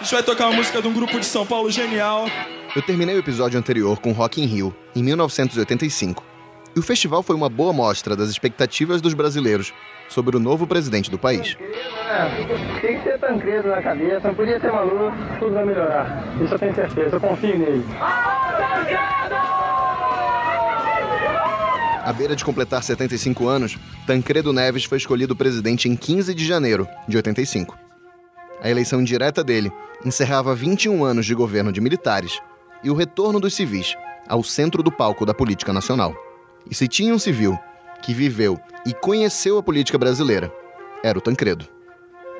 A gente vai tocar uma música de um grupo de São Paulo genial. Eu terminei o episódio anterior com Rock in Rio, em 1985. E o festival foi uma boa mostra das expectativas dos brasileiros sobre o novo presidente do país. Tem que ser Tancredo na cabeça, não podia ser maluco, tudo vai melhorar. Isso eu tenho certeza, eu confio nele. À beira de completar 75 anos, Tancredo Neves foi escolhido presidente em 15 de janeiro de 85. A eleição indireta dele encerrava 21 anos de governo de militares e o retorno dos civis ao centro do palco da política nacional. E se tinha um civil que viveu e conheceu a política brasileira, era o Tancredo.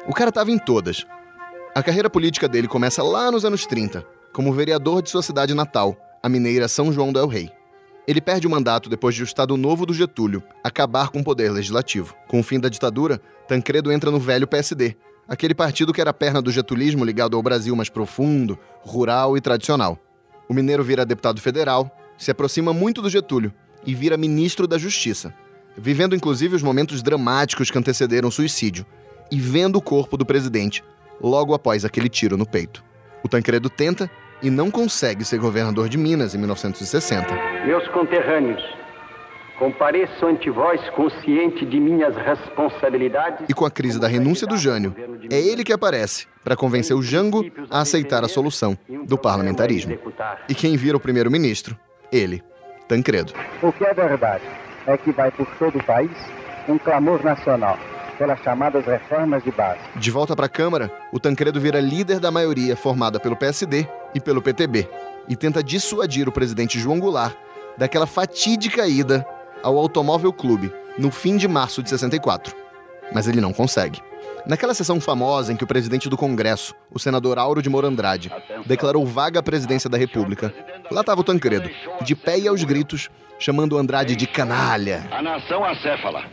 O cara estava em todas. A carreira política dele começa lá nos anos 30, como vereador de sua cidade natal, a mineira São João del Rei. Ele perde o mandato depois de o Estado Novo do Getúlio acabar com o poder legislativo. Com o fim da ditadura, Tancredo entra no velho PSD, aquele partido que era perna do getulismo ligado ao Brasil mais profundo, rural e tradicional. O mineiro vira deputado federal, se aproxima muito do Getúlio e vira ministro da Justiça, vivendo inclusive os momentos dramáticos que antecederam o suicídio e vendo o corpo do presidente logo após aquele tiro no peito. O Tancredo tenta e não consegue ser governador de Minas em 1960. Meus conterrâneos, compareço ante vós consciente de minhas responsabilidades. E com a crise da renúncia do Jânio, é ele que aparece para convencer o Jango a aceitar a solução do parlamentarismo. E quem vira o primeiro-ministro? Ele, Tancredo. O que é verdade é que vai por todo o país um clamor nacional pelas chamadas reformas de base. De volta para a Câmara, o Tancredo vira líder da maioria formada pelo PSD e pelo PTB e tenta dissuadir o presidente João Goulart daquela fatídica ida ao Automóvel Clube no fim de março de 64. Mas ele não consegue. Naquela sessão famosa em que o presidente do Congresso, o senador Auro de Morandrade, declarou vaga a presidência da República, lá estava o Tancredo, de pé e aos gritos, chamando Andrade de canalha. A nação acéfala.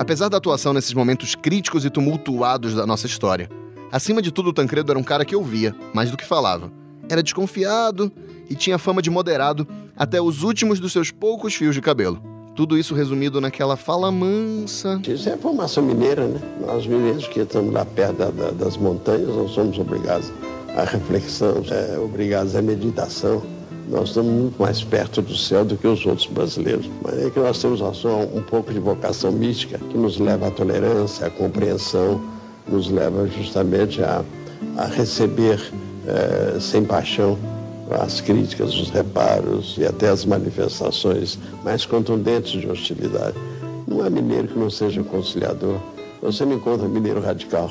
Apesar da atuação nesses momentos críticos e tumultuados da nossa história, acima de tudo o Tancredo era um cara que ouvia, mais do que falava. Era desconfiado e tinha fama de moderado até os últimos dos seus poucos fios de cabelo. Tudo isso resumido naquela fala mansa. Isso é a formação mineira, né? Nós mineiros que estamos lá perto da, da, das montanhas, não somos obrigados à reflexão, é, obrigados à meditação nós estamos muito mais perto do céu do que os outros brasileiros. Mas é que nós temos um pouco de vocação mística que nos leva à tolerância, à compreensão, nos leva justamente a, a receber é, sem paixão as críticas, os reparos e até as manifestações mais contundentes de hostilidade. Não há mineiro que não seja conciliador. Você não encontra mineiro radical.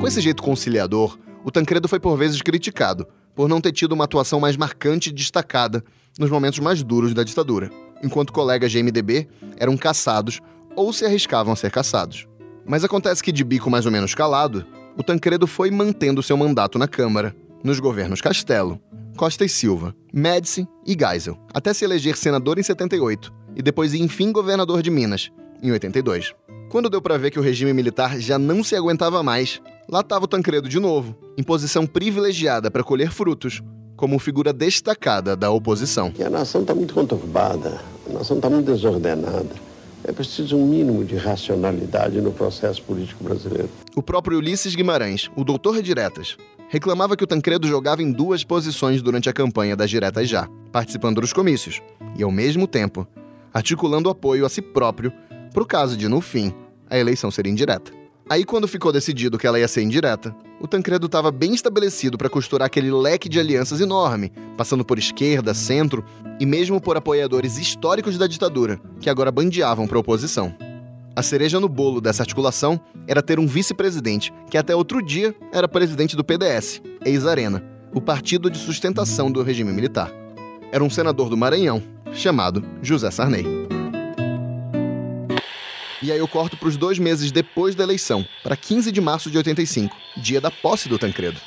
Com esse jeito conciliador, o Tancredo foi por vezes criticado por não ter tido uma atuação mais marcante e destacada nos momentos mais duros da ditadura, enquanto colegas de MDB eram caçados ou se arriscavam a ser caçados. Mas acontece que, de bico mais ou menos calado, o Tancredo foi mantendo seu mandato na Câmara, nos governos Castelo, Costa e Silva, Médici e Geisel, até se eleger senador em 78 e depois, enfim, governador de Minas, em 82. Quando deu para ver que o regime militar já não se aguentava mais, lá estava o Tancredo de novo, em posição privilegiada para colher frutos, como figura destacada da oposição. E a nação está muito conturbada, a nação está muito desordenada. É preciso um mínimo de racionalidade no processo político brasileiro. O próprio Ulisses Guimarães, o doutor diretas, reclamava que o Tancredo jogava em duas posições durante a campanha das diretas já, participando dos comícios e, ao mesmo tempo, articulando apoio a si próprio para o caso de, no fim, a eleição ser indireta. Aí, quando ficou decidido que ela ia ser indireta, o Tancredo estava bem estabelecido para costurar aquele leque de alianças enorme, passando por esquerda, centro e mesmo por apoiadores históricos da ditadura, que agora bandeavam para a oposição. A cereja no bolo dessa articulação era ter um vice-presidente que até outro dia era presidente do PDS, ex-Arena, o partido de sustentação do regime militar. Era um senador do Maranhão, chamado José Sarney. E aí eu corto para os dois meses depois da eleição, para 15 de março de 85, dia da posse do Tancredo.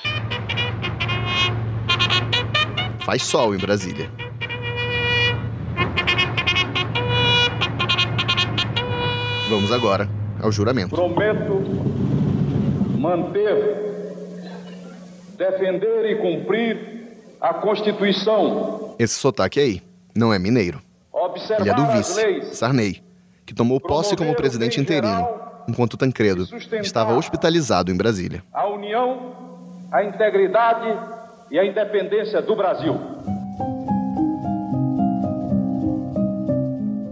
Faz sol em Brasília. Vamos agora ao juramento. Prometo manter, defender e cumprir a Constituição. Esse sotaque aí não é mineiro. Ele é do vice, Sarney que tomou posse como presidente interino enquanto Tancredo estava hospitalizado em Brasília. A união, a integridade e a independência do Brasil.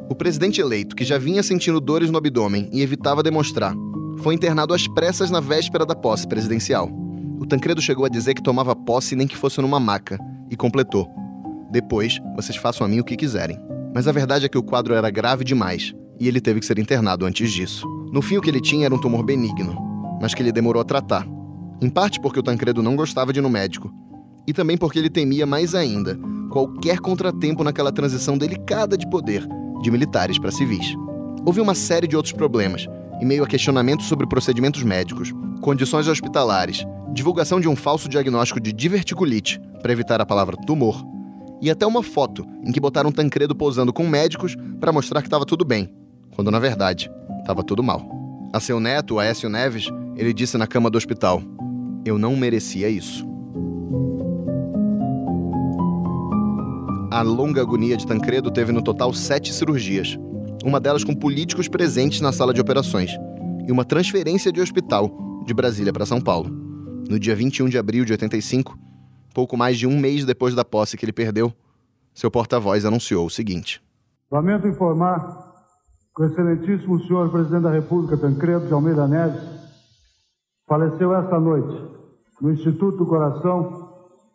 O presidente eleito, que já vinha sentindo dores no abdômen e evitava demonstrar, foi internado às pressas na véspera da posse presidencial. O Tancredo chegou a dizer que tomava posse nem que fosse numa maca e completou: Depois, vocês façam a mim o que quiserem. Mas a verdade é que o quadro era grave demais e ele teve que ser internado antes disso. No fim, o que ele tinha era um tumor benigno, mas que ele demorou a tratar. Em parte porque o Tancredo não gostava de ir no médico, e também porque ele temia mais ainda qualquer contratempo naquela transição delicada de poder de militares para civis. Houve uma série de outros problemas, em meio a questionamentos sobre procedimentos médicos, condições hospitalares, divulgação de um falso diagnóstico de diverticulite para evitar a palavra tumor, e até uma foto em que botaram Tancredo posando com médicos para mostrar que estava tudo bem, quando na verdade estava tudo mal. A seu neto, Aécio Neves, ele disse na cama do hospital: Eu não merecia isso. A longa agonia de Tancredo teve no total sete cirurgias, uma delas com políticos presentes na sala de operações, e uma transferência de hospital de Brasília para São Paulo. No dia 21 de abril de 85, pouco mais de um mês depois da posse que ele perdeu, seu porta-voz anunciou o seguinte: Lamento informar o excelentíssimo senhor presidente da República, Tancredo de Almeida Neves, faleceu esta noite no Instituto do Coração,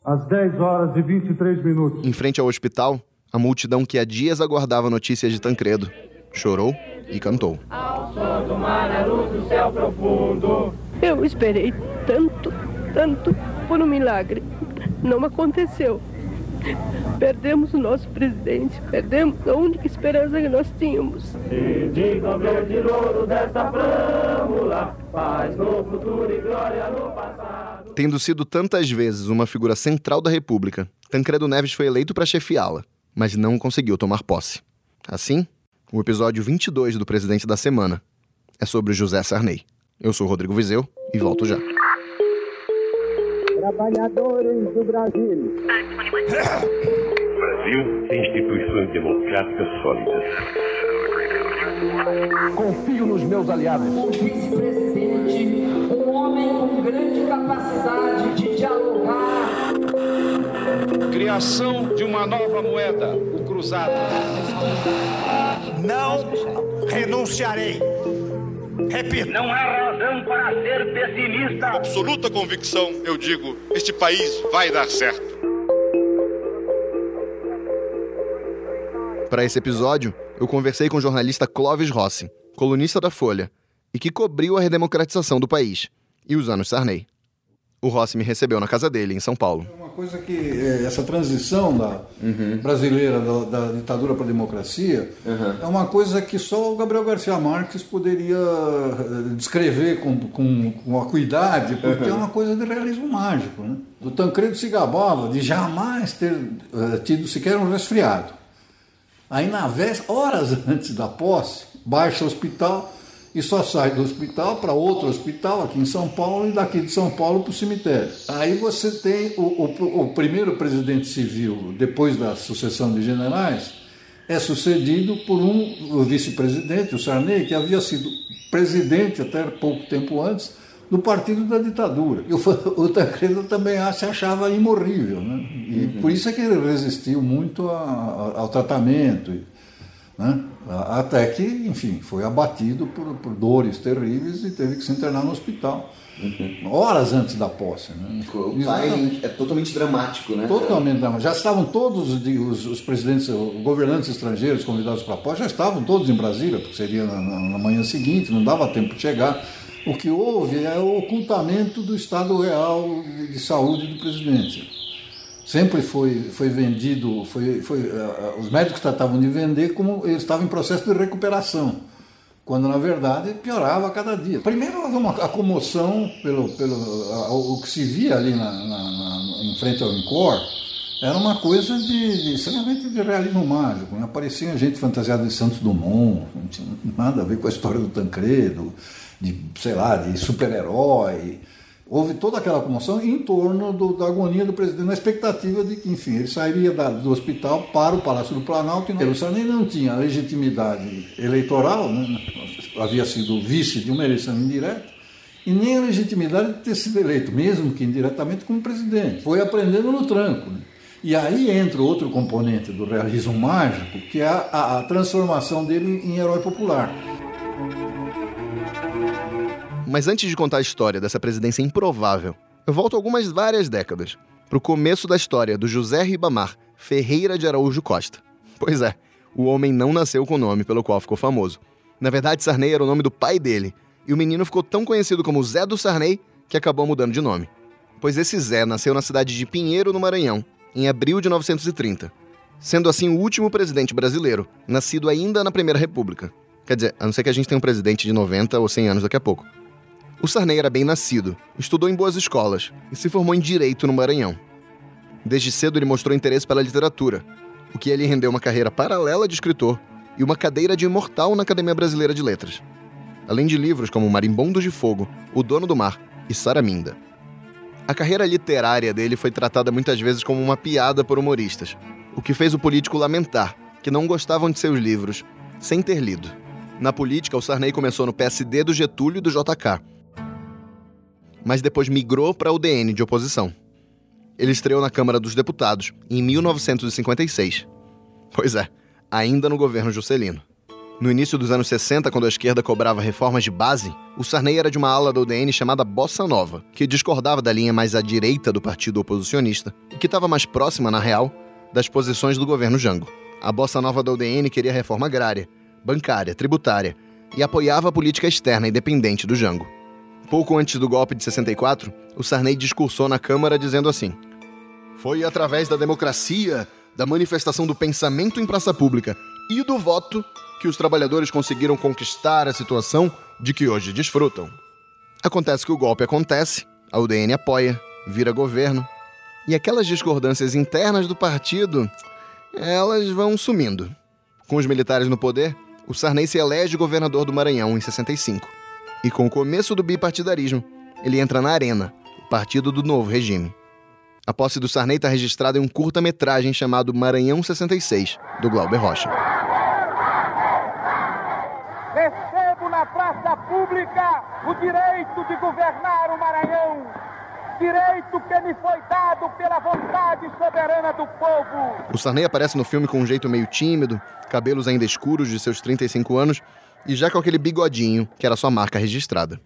às 10 horas e 23 minutos. Em frente ao hospital, a multidão que há dias aguardava notícias de Tancredo chorou e cantou. Ao som do mar, a luz do céu profundo. Eu esperei tanto, tanto por um milagre. Não aconteceu. Perdemos o nosso presidente, perdemos a única esperança que nós tínhamos. Se digam verde louro desta flâmula, paz no futuro e glória no passado. Tendo sido tantas vezes uma figura central da República, Tancredo Neves foi eleito para chefiá-la, mas não conseguiu tomar posse. Assim, o episódio 22 do Presidente da Semana é sobre José Sarney. Eu sou Rodrigo Vizeu e volto já. Trabalhadores do Brasil. O Brasil tem instituições democráticas sólidas. Confio nos meus aliados. O vice-presidente, um homem com grande capacidade de dialogar. Criação de uma nova moeda, o cruzado. Não renunciarei. Repito. Não há razão para ser pessimista. Absoluta convicção, eu digo, este país vai dar certo. Para esse episódio, eu conversei com o jornalista Clóvis Rossi, colunista da Folha, e que cobriu a redemocratização do país e os anos Sarney. O Rossi me recebeu na casa dele, em São Paulo. É coisa que é, essa transição da uhum. brasileira da, da ditadura para a democracia uhum. é uma coisa que só o Gabriel Garcia Marques poderia eh, descrever com, com, com acuidade, porque uhum. é uma coisa de realismo mágico. Né? O Tancredo se gabava de jamais ter uh, tido sequer um resfriado. Aí, na véspera, horas antes da posse, baixa o hospital e só sai do hospital para outro hospital aqui em São Paulo e daqui de São Paulo para o cemitério. Aí você tem o, o, o primeiro presidente civil, depois da sucessão de generais, é sucedido por um vice-presidente, o Sarney, que havia sido presidente até pouco tempo antes do partido da ditadura. E o, Tancredo também se achava imorrível, né? E uhum. por isso é que ele resistiu muito a, a, ao tratamento. Né? Até que, enfim, foi abatido por, por, dores terríveis e teve que se internar no hospital. Uhum. Horas antes da posse. Né? O pai é totalmente dramático, né? Totalmente dramático. Já estavam todos os, os presidentes, os governantes estrangeiros convidados para a posse, já estavam todos em Brasília, porque seria na, na manhã seguinte, não dava tempo de chegar. O que houve é o ocultamento do estado real de saúde do presidente sempre foi, foi vendido, foi, foi, uh, os médicos tratavam de vender como ele estava em processo de recuperação, quando na verdade piorava a cada dia. Primeiro houve uma a comoção pelo, pelo uh, o que se via ali na, na, na, em frente ao Incor, era uma coisa de, de extremamente de realismo mágico. Né? Aparecia gente fantasiada de Santos Dumont, não tinha nada a ver com a história do Tancredo, de, sei lá, de super-herói. Houve toda aquela comoção em torno do, da agonia do presidente, na expectativa de que, enfim, ele sairia da, do hospital para o Palácio do Planalto. E Sarney não tinha legitimidade eleitoral, né? havia sido vice de uma eleição indireta, e nem a legitimidade de ter sido eleito, mesmo que indiretamente, como presidente. Foi aprendendo no tranco. Né? E aí entra outro componente do realismo mágico, que é a, a transformação dele em herói popular. Mas antes de contar a história dessa presidência improvável, eu volto algumas várias décadas, para o começo da história do José Ribamar Ferreira de Araújo Costa. Pois é, o homem não nasceu com o nome pelo qual ficou famoso. Na verdade, Sarney era o nome do pai dele, e o menino ficou tão conhecido como Zé do Sarney que acabou mudando de nome. Pois esse Zé nasceu na cidade de Pinheiro, no Maranhão, em abril de 1930, sendo assim o último presidente brasileiro, nascido ainda na Primeira República. Quer dizer, a não ser que a gente tenha um presidente de 90 ou 100 anos daqui a pouco. O Sarney era bem nascido, estudou em boas escolas e se formou em Direito no Maranhão. Desde cedo ele mostrou interesse pela literatura, o que lhe rendeu uma carreira paralela de escritor e uma cadeira de imortal na Academia Brasileira de Letras. Além de livros como Marimbondos de Fogo, O Dono do Mar e Saraminda. A carreira literária dele foi tratada muitas vezes como uma piada por humoristas, o que fez o político lamentar que não gostavam de seus livros, sem ter lido. Na política, o Sarney começou no PSD do Getúlio e do JK, mas depois migrou para o DN de oposição. Ele estreou na Câmara dos Deputados em 1956. Pois é, ainda no governo Juscelino. No início dos anos 60, quando a esquerda cobrava reformas de base, o Sarney era de uma ala da UDN chamada Bossa Nova, que discordava da linha mais à direita do partido oposicionista e que estava mais próxima, na real, das posições do governo Jango. A Bossa Nova da UDN queria reforma agrária, bancária, tributária e apoiava a política externa independente do Jango. Pouco antes do golpe de 64, o Sarney discursou na Câmara dizendo assim: Foi através da democracia, da manifestação do pensamento em praça pública e do voto que os trabalhadores conseguiram conquistar a situação de que hoje desfrutam. Acontece que o golpe acontece, a UDN apoia, vira governo, e aquelas discordâncias internas do partido, elas vão sumindo. Com os militares no poder, o Sarney se elege governador do Maranhão em 65. E com o começo do bipartidarismo, ele entra na Arena, o partido do novo regime. A posse do Sarney está registrada em um curta-metragem chamado Maranhão 66, do Glauber Rocha. Recebo na praça pública o direito de governar o Maranhão direito que me foi dado pela vontade soberana do povo. O Sarney aparece no filme com um jeito meio tímido, cabelos ainda escuros de seus 35 anos e já com aquele bigodinho que era sua marca registrada.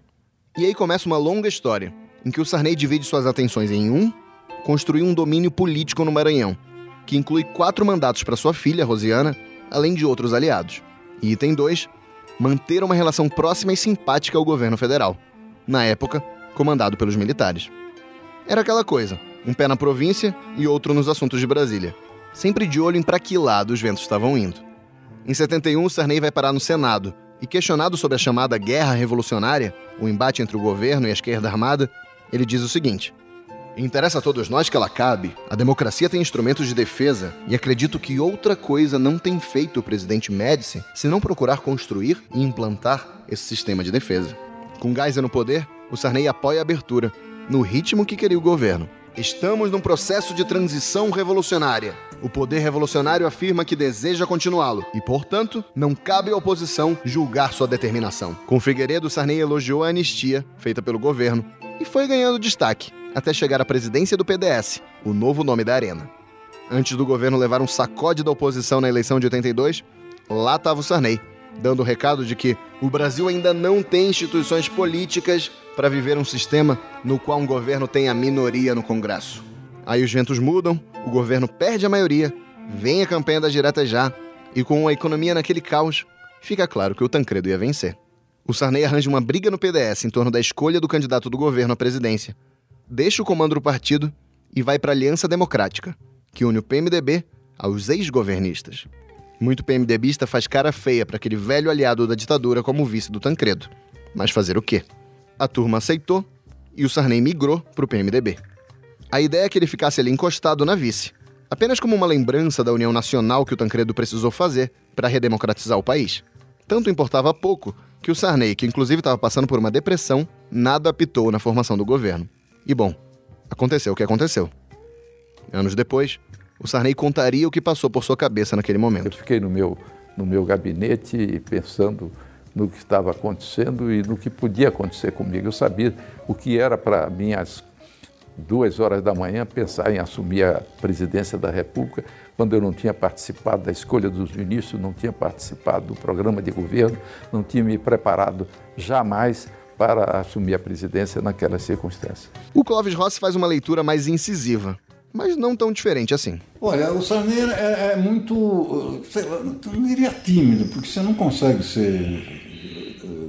E aí começa uma longa história, em que o Sarney divide suas atenções em um, construir um domínio político no Maranhão, que inclui quatro mandatos para sua filha, Rosiana, além de outros aliados. E item 2, manter uma relação próxima e simpática ao governo federal, na época comandado pelos militares. Era aquela coisa, um pé na província e outro nos assuntos de Brasília, sempre de olho em para que lado os ventos estavam indo. Em 71, Sarney vai parar no Senado e questionado sobre a chamada Guerra Revolucionária, o embate entre o governo e a esquerda armada, ele diz o seguinte: Interessa a todos nós que ela cabe. A democracia tem instrumentos de defesa e acredito que outra coisa não tem feito o presidente Médici se não procurar construir e implantar esse sistema de defesa. Com Geisel no poder, o Sarney apoia a abertura, no ritmo que queria o governo. Estamos num processo de transição revolucionária. O poder revolucionário afirma que deseja continuá-lo e, portanto, não cabe à oposição julgar sua determinação. Com Figueiredo, Sarney elogiou a anistia feita pelo governo e foi ganhando destaque até chegar à presidência do PDS, o novo nome da Arena. Antes do governo levar um sacode da oposição na eleição de 82, lá estava o Sarney, dando o recado de que o Brasil ainda não tem instituições políticas para viver um sistema no qual um governo tem a minoria no Congresso. Aí os ventos mudam, o governo perde a maioria, vem a campanha das diretas já, e com a economia naquele caos, fica claro que o Tancredo ia vencer. O Sarney arranja uma briga no PDS em torno da escolha do candidato do governo à presidência, deixa o comando do partido e vai para a Aliança Democrática, que une o PMDB aos ex-governistas. Muito PMDBista faz cara feia para aquele velho aliado da ditadura como vice do Tancredo. Mas fazer o quê? A turma aceitou e o Sarney migrou para o PMDB. A ideia é que ele ficasse ali encostado na vice, apenas como uma lembrança da união nacional que o Tancredo precisou fazer para redemocratizar o país. Tanto importava pouco que o Sarney, que inclusive estava passando por uma depressão, nada apitou na formação do governo. E bom, aconteceu o que aconteceu. Anos depois, o Sarney contaria o que passou por sua cabeça naquele momento. Eu fiquei no meu, no meu gabinete pensando no que estava acontecendo e no que podia acontecer comigo. Eu sabia o que era para mim às duas horas da manhã pensar em assumir a presidência da República, quando eu não tinha participado da escolha dos ministros, não tinha participado do programa de governo, não tinha me preparado jamais para assumir a presidência naquelas circunstâncias. O Clóvis Rossi faz uma leitura mais incisiva, mas não tão diferente assim. Olha, o Sarney é, é muito, sei lá, diria tímido, porque você não consegue ser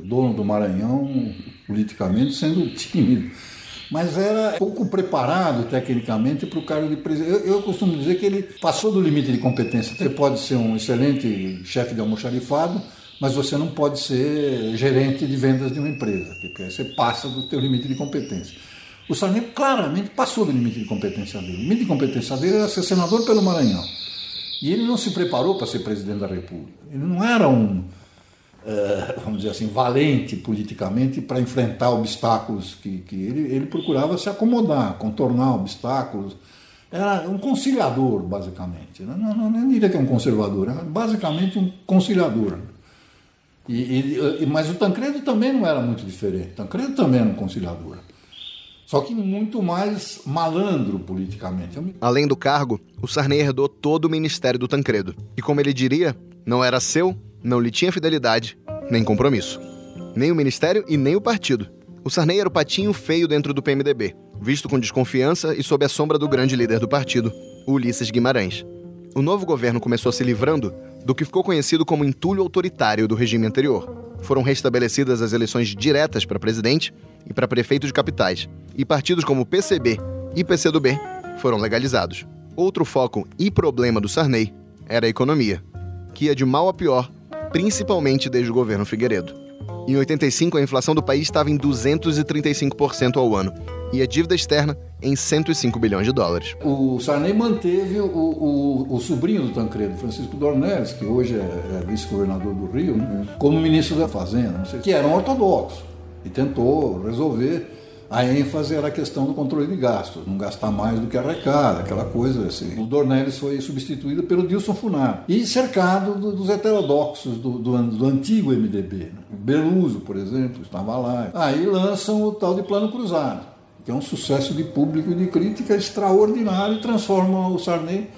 dono do Maranhão politicamente sendo tímido mas era pouco preparado tecnicamente para o cargo de presidente. Eu, eu, costumo dizer que ele passou do limite de competência. Você pode ser um excelente chefe de almoxarifado, mas você não pode ser gerente de vendas de uma empresa, porque você passa do seu limite de competência. O Sarney claramente passou do limite de competência dele. O limite de competência dele era ser senador pelo Maranhão. E ele não se preparou para ser presidente da República. Ele não era um eh, vamos dizer assim, valente politicamente para enfrentar obstáculos que, que ele, ele procurava se acomodar, contornar obstáculos. Era um conciliador, basicamente. Não, não, não diria que é um conservador, era basicamente um conciliador. E, e, mas o Tancredo também não era muito diferente. Tancredo também era um conciliador. Só que muito mais malandro politicamente. Além do cargo, o Sarney herdou todo o ministério do Tancredo. E como ele diria, não era seu, não lhe tinha fidelidade nem compromisso. Nem o ministério e nem o partido. O Sarney era o patinho feio dentro do PMDB, visto com desconfiança e sob a sombra do grande líder do partido, Ulisses Guimarães. O novo governo começou se livrando do que ficou conhecido como entulho autoritário do regime anterior. Foram restabelecidas as eleições diretas para presidente e para prefeito de capitais, e partidos como PCB e PCdoB foram legalizados. Outro foco e problema do Sarney era a economia, que ia de mal a pior principalmente desde o governo Figueiredo. Em 85, a inflação do país estava em 235% ao ano e a dívida externa em 105 bilhões de dólares. O Sarney manteve o, o, o sobrinho do Tancredo, Francisco Dornelles, que hoje é, é vice-governador do Rio, né, como ministro da Fazenda, sei, que era um ortodoxo, e tentou resolver a ênfase era a questão do controle de gastos, não gastar mais do que arrecada, aquela coisa assim. O Dornelles foi substituído pelo Dilson Funar e cercado do, dos heterodoxos do, do, do antigo MDB. Né? Beluso, por exemplo, estava lá. Aí lançam o tal de Plano Cruzado, que é um sucesso de público e de crítica extraordinário e transforma o Sarney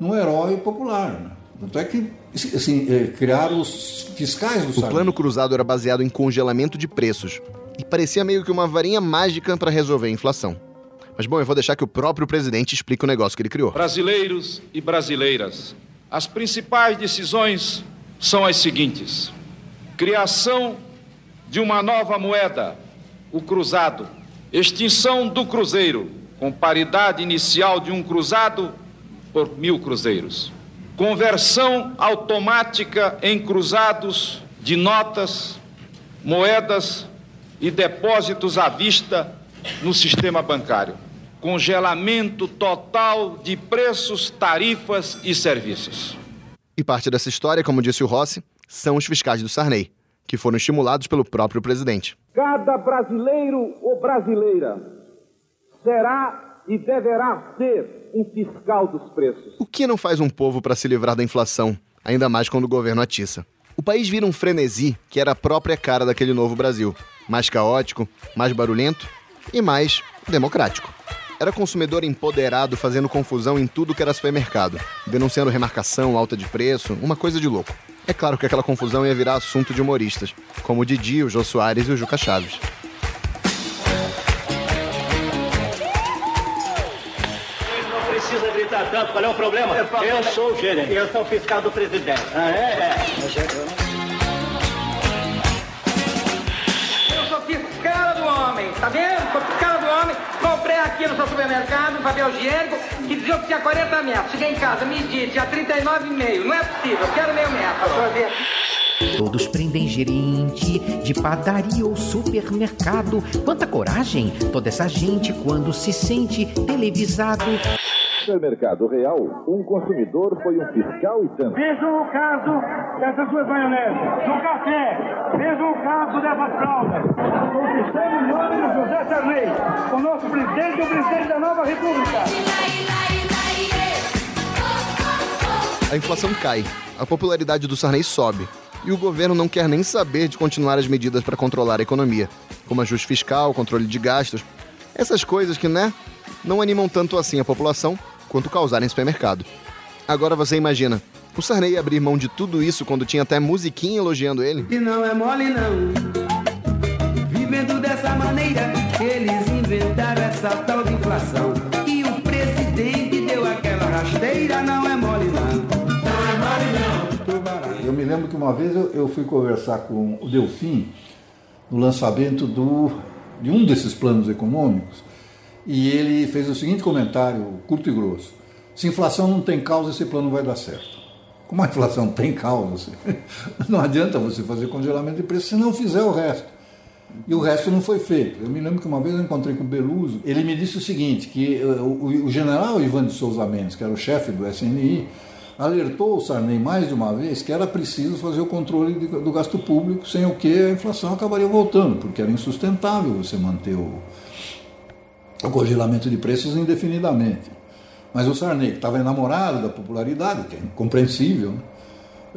num herói popular. Né? Tanto é que assim, é, criaram os fiscais do Sarney. O Plano Cruzado era baseado em congelamento de preços e parecia meio que uma varinha mágica para resolver a inflação. Mas bom, eu vou deixar que o próprio presidente explique o negócio que ele criou. Brasileiros e brasileiras, as principais decisões são as seguintes: criação de uma nova moeda, o cruzado, extinção do cruzeiro, com paridade inicial de um cruzado por mil cruzeiros, conversão automática em cruzados de notas, moedas e depósitos à vista no sistema bancário. Congelamento total de preços, tarifas e serviços. E parte dessa história, como disse o Rossi, são os fiscais do Sarney, que foram estimulados pelo próprio presidente. Cada brasileiro ou brasileira será e deverá ser um fiscal dos preços. O que não faz um povo para se livrar da inflação, ainda mais quando o governo atiça? O país vira um frenesi que era a própria cara daquele novo Brasil mais caótico, mais barulhento e mais democrático. Era consumidor empoderado fazendo confusão em tudo que era supermercado, denunciando remarcação, alta de preço, uma coisa de louco. É claro que aquela confusão ia virar assunto de humoristas, como o Didi, o Jô Soares e o Juca Chaves. É o problema? Eu sou o gerente. Eu sou o fiscal do presidente. Ah, é? É. Tá vendo? Tô cara do homem. Comprei aqui no seu supermercado um papel higiênico que dizia que tinha 40 metros. Cheguei em casa, medi, tinha 39,5. Não é possível, eu quero meio metro. Pra ver Todos prendem gerente de padaria ou supermercado. Quanta coragem toda essa gente quando se sente televisado. Supermercado real, um consumidor foi um fiscal e tanto. Vejam o caso dessas suas maioneses, do café, vejam o caso dessas fraldas. Conquistamos o nome do José Sarney, o nosso presidente e o presidente da nova república. A inflação cai, a popularidade do Sarney sobe e o governo não quer nem saber de continuar as medidas para controlar a economia, como ajuste fiscal, controle de gastos, essas coisas que, né, não animam tanto assim a população quanto causar em supermercado. Agora você imagina, o Sarney abrir mão de tudo isso quando tinha até musiquinha elogiando ele? E não é mole não, vivendo dessa maneira, eles inventaram essa tal de inflação. E o presidente deu aquela rasteira, não é mole não. Não é mole não. Eu me lembro que uma vez eu, eu fui conversar com o Delfim no lançamento do de um desses planos econômicos e ele fez o seguinte comentário, curto e grosso: se inflação não tem causa, esse plano vai dar certo. Como a inflação tem causa, não adianta você fazer congelamento de preço se não fizer o resto. E o resto não foi feito. Eu me lembro que uma vez eu encontrei com o Beluso, ele me disse o seguinte, que eh, o, general Ivan de Souza Mendes, que era o chefe do SNI, alertou o Sarney mais de uma vez que era preciso fazer o controle do gasto público, sem o que a inflação acabaria voltando, porque era insustentável você manter o, o congelamento de preços indefinidamente. Mas o Sarney, que estava enamorado da popularidade, que é incompreensível,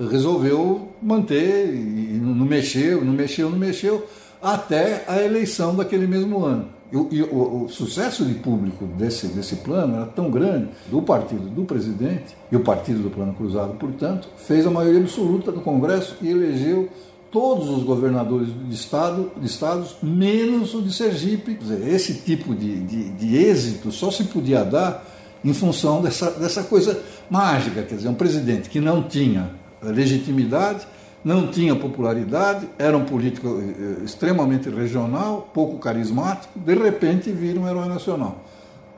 resolveu manter e não mexeu, não mexeu, não mexeu, até a eleição daquele mesmo ano. E o, o, sucesso de público desse, desse plano era tão grande, do partido do presidente, e o partido do Plano Cruzado, portanto, fez a maioria absoluta do Congresso e elegeu todos os governadores de, estado, de estados, menos o de Sergipe. Dizer, esse tipo de, de, de êxito só se podia dar em função dessa, dessa coisa mágica, quer dizer, um presidente que não tinha legitimidade, não tinha popularidade, era um político eh, extremamente regional, pouco carismático, de repente vira um herói nacional.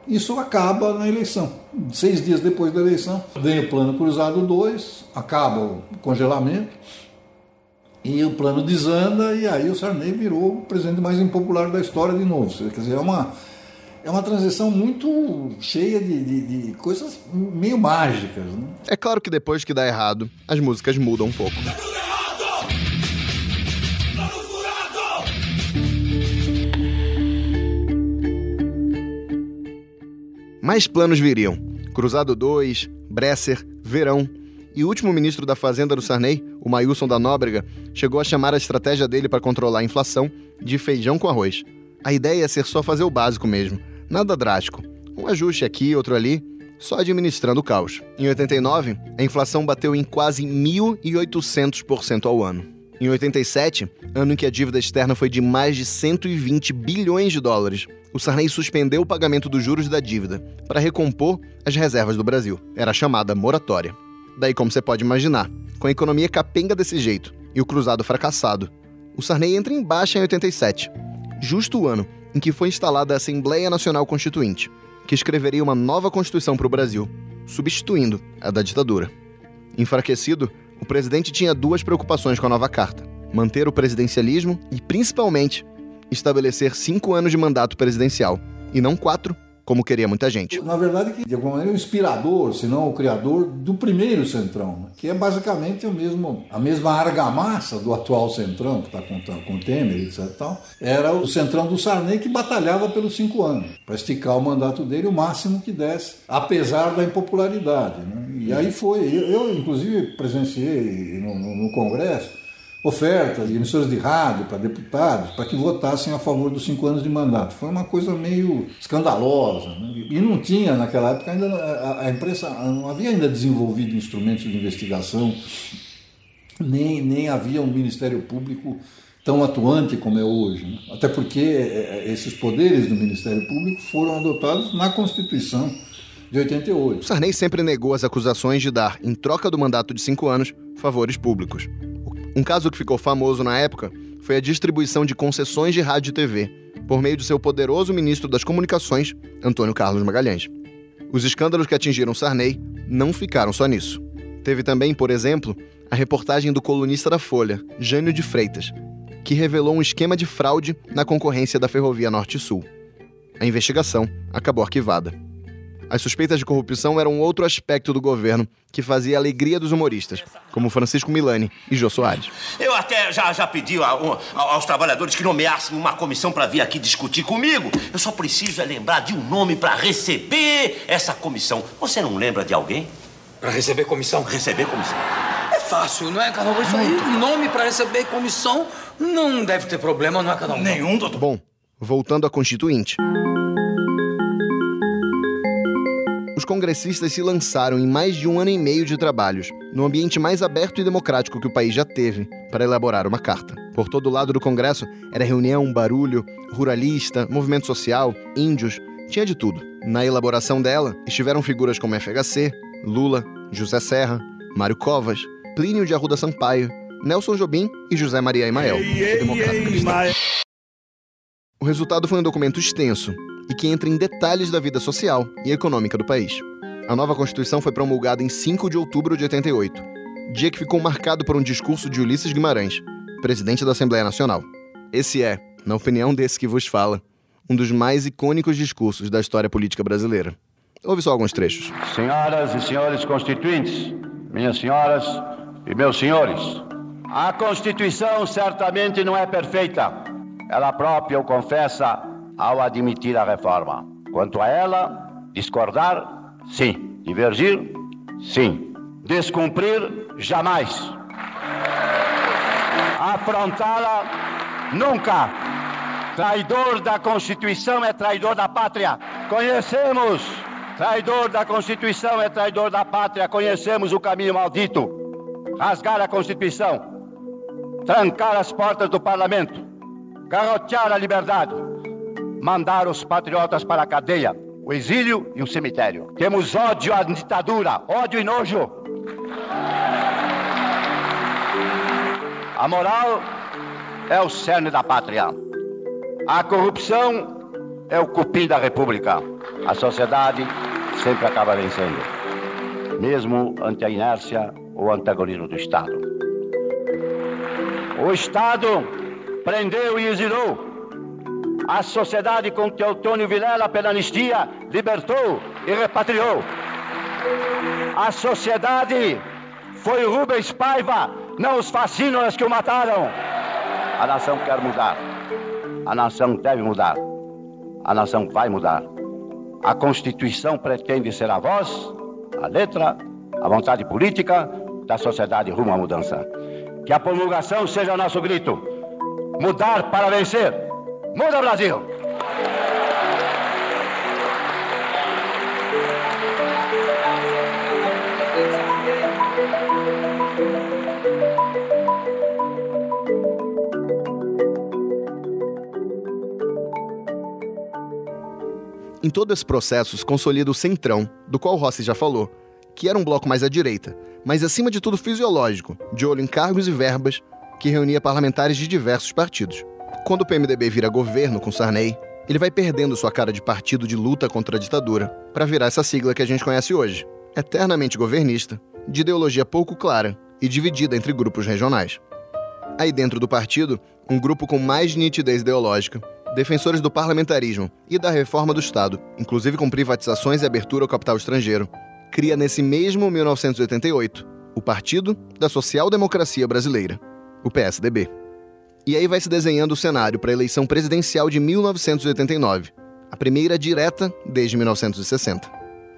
Isso acaba na eleição. Seis dias depois da eleição, vem o Plano Cruzado 2, acaba o congelamento, e o plano desanda, e aí o Sarney virou o presidente mais impopular da história de novo. Quer dizer, é uma, é uma transição muito cheia de, de, de coisas meio mágicas. Né? É claro que depois que dá errado, as músicas mudam um pouco. Mais planos viriam. Cruzado 2, Bresser, Verão. E o último ministro da Fazenda do Sarney, o Mailson da Nóbrega, chegou a chamar a estratégia dele para controlar a inflação de feijão com arroz. A ideia é ser só fazer o básico mesmo, nada drástico. Um ajuste aqui, outro ali, só administrando o caos. Em 89, a inflação bateu em quase 1.800% ao ano. Em 87, ano em que a dívida externa foi de mais de 120 bilhões de dólares, o Sarney suspendeu o pagamento dos juros da dívida para recompor as reservas do Brasil. Era chamada moratória. Daí, como você pode imaginar, com a economia capenga desse jeito e o cruzado fracassado, o Sarney entra em baixa em 87, justo o ano em que foi instalada a Assembleia Nacional Constituinte, que escreveria uma nova Constituição para o Brasil, substituindo a da ditadura. Enfraquecido, o presidente tinha duas preocupações com a nova carta: manter o presidencialismo e, principalmente, estabelecer cinco anos de mandato presidencial, e não quatro, como queria muita gente. Na verdade, que de alguma maneira o inspirador, se não o criador do primeiro Centrão, né? que é basicamente o mesmo, a mesma argamassa do atual Centrão, que está com, com Temer, etc. Tal, era o Centrão do Sarney que batalhava pelos cinco anos, para esticar o mandato dele o máximo que desse, apesar da impopularidade. Né? E aí foi, eu, eu inclusive presenciei no, no, no Congresso ofertas de emissoras de rádio para deputados para que votassem a favor dos cinco anos de mandato. Foi uma coisa meio escandalosa. Né? E não tinha, naquela época, ainda a, imprensa não havia ainda desenvolvido instrumentos de investigação, nem, nem havia um Ministério Público tão atuante como é hoje. Né? Até porque é, é, esses poderes do Ministério Público foram adotados na Constituição de 88. Sarney sempre negou as acusações de dar, em troca do mandato de cinco anos, favores públicos. Um caso que ficou famoso na época foi a distribuição de concessões de rádio e TV, por meio de seu poderoso ministro das Comunicações, Antônio Carlos Magalhães. Os escândalos que atingiram Sarney não ficaram só nisso. Teve também, por exemplo, a reportagem do colunista da Folha, Jânio de Freitas, que revelou um esquema de fraude na concorrência da Ferrovia Norte-Sul. A investigação acabou arquivada. As suspeitas de corrupção eram outro aspecto do governo que fazia a alegria dos humoristas, como Francisco Milani e Jô Soares. Eu até já, já pedi a, a, aos trabalhadores que nomeassem uma comissão para vir aqui discutir comigo. Eu só preciso é lembrar de um nome para receber essa comissão. Você não lembra de alguém? Para receber comissão? Receber comissão. É fácil, não é, Carnaval? Isso aí, nome para receber comissão não deve ter problema, não é, Carnaval? Nenhum, doutor. Bom, voltando à Constituinte. Os congressistas se lançaram em mais de um ano e meio de trabalhos, no ambiente mais aberto e democrático que o país já teve, para elaborar uma carta. Por todo lado do Congresso era reunião, barulho, ruralista, movimento social, índios, tinha de tudo. Na elaboração dela estiveram figuras como FHC, Lula, José Serra, Mário Covas, Plínio de Arruda Sampaio, Nelson Jobim e José Maria Emael, o resultado foi um documento extenso, e que entra em detalhes da vida social e econômica do país. A nova Constituição foi promulgada em 5 de outubro de 88, dia que ficou marcado por um discurso de Ulisses Guimarães, presidente da Assembleia Nacional. Esse é, na opinião desse que vos fala, um dos mais icônicos discursos da história política brasileira. Ouve só alguns trechos. Senhoras e senhores constituintes, minhas senhoras e meus senhores, a Constituição certamente não é perfeita. Ela própria o confessa ao admitir a reforma. Quanto a ela, discordar, sim. Divergir, sim. Descumprir, jamais. Afrontá-la, nunca. Traidor da Constituição é traidor da pátria. Conhecemos. Traidor da Constituição é traidor da pátria. Conhecemos o caminho maldito. Rasgar a Constituição. Trancar as portas do parlamento. Garrotear a liberdade mandar os patriotas para a cadeia, o exílio e o cemitério. Temos ódio à ditadura, ódio e nojo. A moral é o cerne da pátria. A corrupção é o cupim da república. A sociedade sempre acaba vencendo, mesmo ante a inércia ou antagonismo do Estado. O Estado prendeu e exilou a sociedade com Teotônio Vilela, pela anistia, libertou e repatriou. A sociedade foi Rubens Paiva, não os fascínoras que o mataram. A nação quer mudar. A nação deve mudar. A nação vai mudar. A Constituição pretende ser a voz, a letra, a vontade política da sociedade rumo à mudança. Que a promulgação seja nosso grito. Mudar para vencer. Muda Brasil! Em todo esse processo se consolida o Centrão, do qual Rossi já falou, que era um bloco mais à direita, mas acima de tudo fisiológico, de olho em cargos e verbas, que reunia parlamentares de diversos partidos. Quando o PMDB vira governo com Sarney, ele vai perdendo sua cara de partido de luta contra a ditadura para virar essa sigla que a gente conhece hoje, eternamente governista, de ideologia pouco clara e dividida entre grupos regionais. Aí dentro do partido, um grupo com mais nitidez ideológica, defensores do parlamentarismo e da reforma do Estado, inclusive com privatizações e abertura ao capital estrangeiro, cria nesse mesmo 1988 o Partido da Social Democracia Brasileira, o PSDB. E aí vai se desenhando o cenário para a eleição presidencial de 1989, a primeira direta desde 1960.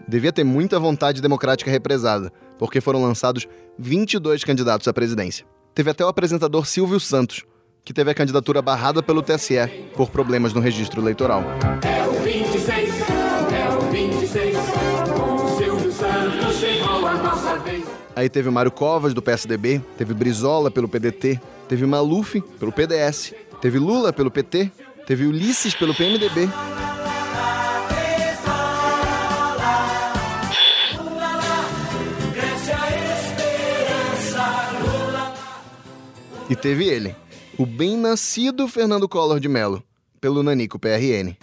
Devia ter muita vontade democrática represada, porque foram lançados 22 candidatos à presidência. Teve até o apresentador Silvio Santos, que teve a candidatura barrada pelo TSE por problemas no registro eleitoral. É o 26, é o 26, o Silvio Santos chegou a nossa vez. Aí teve o Mário Covas, do PSDB, teve Brizola, pelo PDT, teve Maluf, pelo PDS, teve Lula, pelo PT, teve Ulisses, pelo PMDB. E teve ele, o bem-nascido Fernando Collor de Mello, pelo Nanico PRN.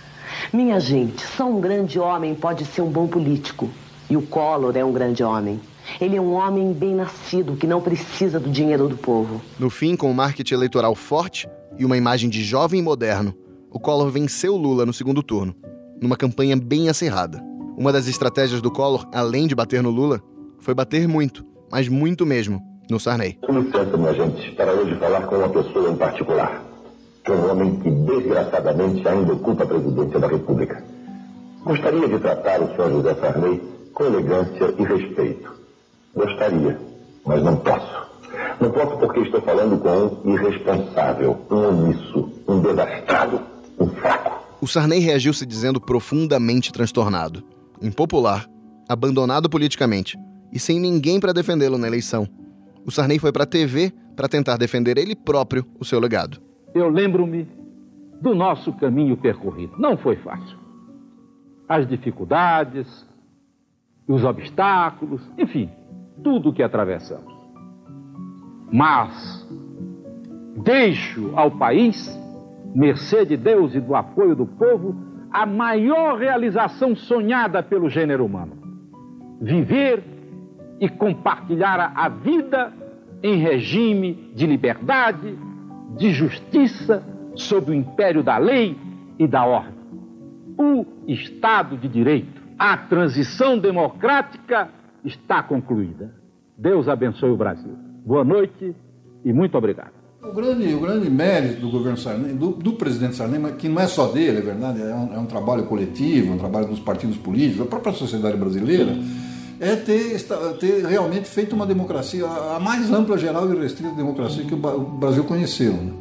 Minha gente, só um grande homem pode ser um bom político. E o Collor é um grande homem. Ele é um homem bem nascido que não precisa do dinheiro do povo. No fim, com um marketing eleitoral forte e uma imagem de jovem e moderno, o Collor venceu Lula no segundo turno, numa campanha bem acirrada. Uma das estratégias do Collor, além de bater no Lula, foi bater muito, mas muito mesmo, no Sarney. Com licença, minha gente, para hoje falar com uma pessoa em particular, que é um homem que desgraçadamente ainda ocupa a presidência da República. Gostaria de tratar o senhor José Sarney com elegância e respeito. Gostaria, mas não posso. Não posso porque estou falando com um irresponsável, um omisso, um desastrado, um fraco. O Sarney reagiu se dizendo profundamente transtornado, impopular, abandonado politicamente e sem ninguém para defendê-lo na eleição. O Sarney foi para a TV para tentar defender ele próprio o seu legado. Eu lembro-me do nosso caminho percorrido. Não foi fácil. As dificuldades, os obstáculos, enfim, tudo o que atravessamos. Mas deixo ao país, mercê de Deus e do apoio do povo, a maior realização sonhada pelo gênero humano: viver e compartilhar a vida em regime de liberdade, de justiça, sob o império da lei e da ordem. O Estado de Direito, a transição democrática está concluída. Deus abençoe o Brasil. Boa noite e muito obrigado. O grande, o grande mérito do governo Sarney, do, do presidente Sarney, que não é só dele, é verdade, é um, é um trabalho coletivo, um trabalho dos partidos políticos, da própria sociedade brasileira, é ter, ter realmente feito uma democracia, a mais ampla, geral e restrita democracia que o Brasil conheceu. Né?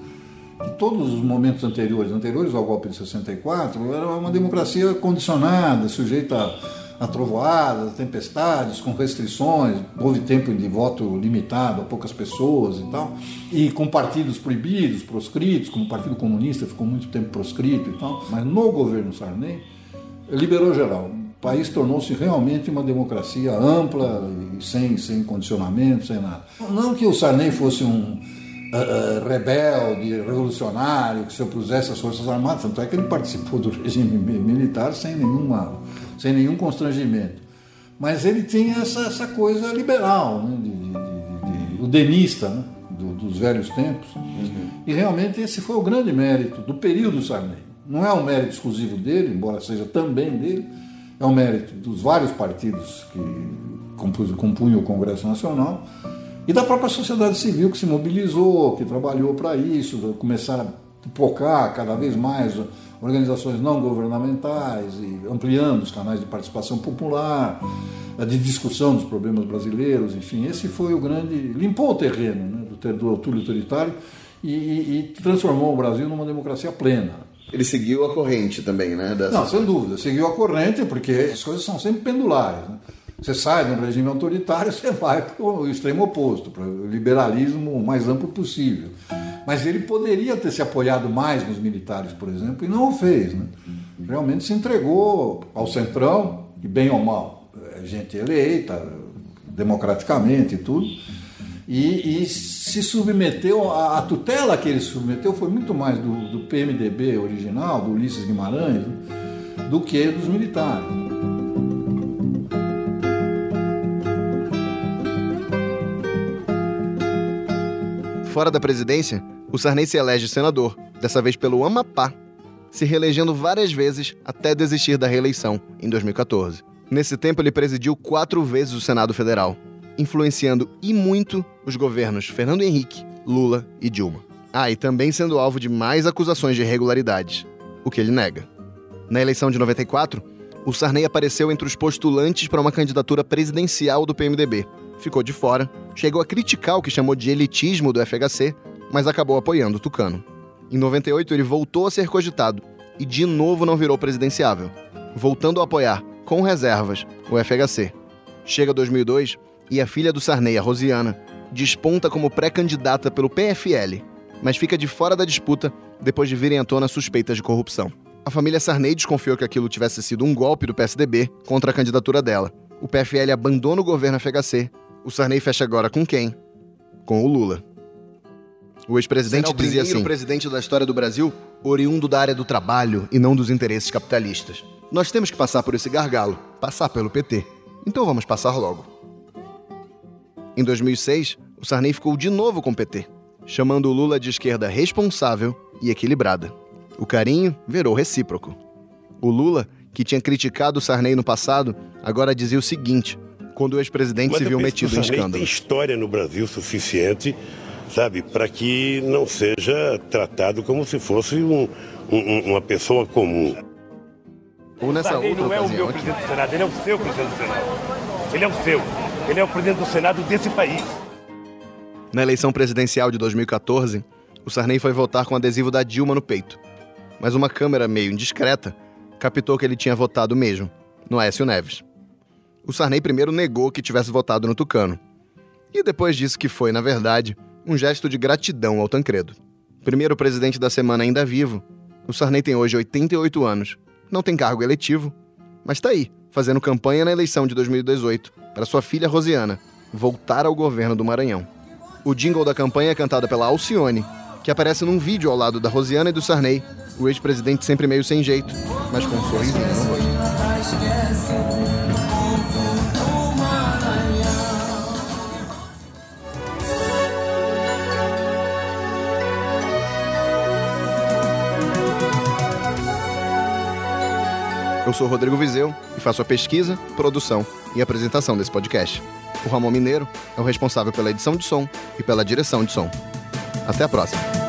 Todos os momentos anteriores, anteriores ao golpe de 64, era uma democracia condicionada, sujeita a a trovoadas, tempestades, com restrições, houve tempo de voto limitado a poucas pessoas e tal, e com partidos proibidos, proscritos, como o Partido Comunista ficou muito tempo proscrito e tal, mas no governo Sarney liberou geral. O país tornou-se realmente uma democracia ampla, sem, sem condicionamento, sem nada. Não que o Sarney fosse um uh, rebelde, revolucionário, que se opusesse às Forças Armadas, tanto é que ele participou do regime militar sem, nenhuma, sem nenhum constrangimento. Mas ele tinha essa, essa coisa liberal, né, de, de, de, o denista, né, do, dos velhos tempos. Uhum. E realmente esse foi o grande mérito do período Sarney. Não é um mérito exclusivo dele, embora seja também dele, é um mérito dos vários partidos que compunham o Congresso Nacional, e da própria sociedade civil que se mobilizou, que trabalhou para isso, começaram a focar cada vez mais organizações não governamentais e ampliando os canais de participação popular, de discussão dos problemas brasileiros, enfim, esse foi o grande. limpou o terreno né, do, do autoritário e, e, e transformou o Brasil numa democracia plena. Ele seguiu a corrente também, né? Dessa... Não, sem dúvida, seguiu a corrente, porque as coisas são sempre pendulares. Né? Você sai de um regime autoritário, você vai para o extremo oposto, para o liberalismo o mais amplo possível. Mas ele poderia ter se apoiado mais nos militares, por exemplo, e não o fez. Né? Realmente se entregou ao centrão, e bem ou mal, é gente eleita, democraticamente e tudo, e, e se submeteu, a, a, tutela que ele submeteu foi muito mais do, do PMDB original, do Ulisses Guimarães, né? do que dos militares. Fora da presidência, o Sarney se elege senador, dessa vez pelo Amapá, se reelegendo várias vezes até desistir da reeleição, em 2014. Nesse tempo, ele presidiu quatro vezes o Senado Federal, influenciando e muito os governos Fernando Henrique, Lula e Dilma. Ah, e também sendo alvo de mais acusações de irregularidades, o que ele nega. Na eleição de 94, o Sarney apareceu entre os postulantes para uma candidatura presidencial do PMDB, ficou de fora, chegou a criticar o que chamou de elitismo do FHC, mas acabou apoiando o Tucano. Em 98, ele voltou a ser cogitado e de novo não virou presidenciável, voltando a apoiar, com reservas, o FHC. Chega 2002 e a filha do Sarney, a Rosiana, desponta como pré-candidata pelo PFL, mas fica de fora da disputa depois de virem à tona suspeitas de corrupção. A família Sarney desconfiou que aquilo tivesse sido um golpe do PSDB contra a candidatura dela. O PFL abandona o governo FHC o Sarney fecha agora com quem? Com o Lula. O ex-presidente dizia assim: o presidente da história do Brasil, oriundo da área do trabalho e não dos interesses capitalistas. Nós temos que passar por esse gargalo, passar pelo PT. Então vamos passar logo. Em 2006, o Sarney ficou de novo com o PT, chamando o Lula de esquerda responsável e equilibrada. O carinho virou recíproco. O Lula que tinha criticado Sarney no passado, agora dizia o seguinte, quando o ex-presidente se viu metido em escândalo. tem história no Brasil suficiente, sabe, para que não seja tratado como se fosse um, um, uma pessoa comum. Ou nessa Sarney outra não é o meu aqui. presidente do Senado, ele é o seu presidente do Senado. Ele é o seu. Ele é o presidente do Senado desse país. Na eleição presidencial de 2014, o Sarney foi votar com adesivo da Dilma no peito. Mas uma câmera meio indiscreta captou que ele tinha votado mesmo, no Aécio Neves. O Sarney primeiro negou que tivesse votado no Tucano. E depois disse que foi, na verdade, um gesto de gratidão ao Tancredo. Primeiro presidente da semana ainda vivo, o Sarney tem hoje 88 anos, não tem cargo eletivo, mas está aí, fazendo campanha na eleição de 2018 para sua filha Rosiana voltar ao governo do Maranhão. O jingle da campanha é cantado pela Alcione, que aparece num vídeo ao lado da Rosiana e do Sarney, o ex-presidente sempre meio sem jeito, mas com um sorrisinho no rosto. Eu sou Rodrigo Vizeu e faço a pesquisa, produção e apresentação desse podcast. O Ramon Mineiro é o responsável pela edição de som e pela direção de som. Até a próxima.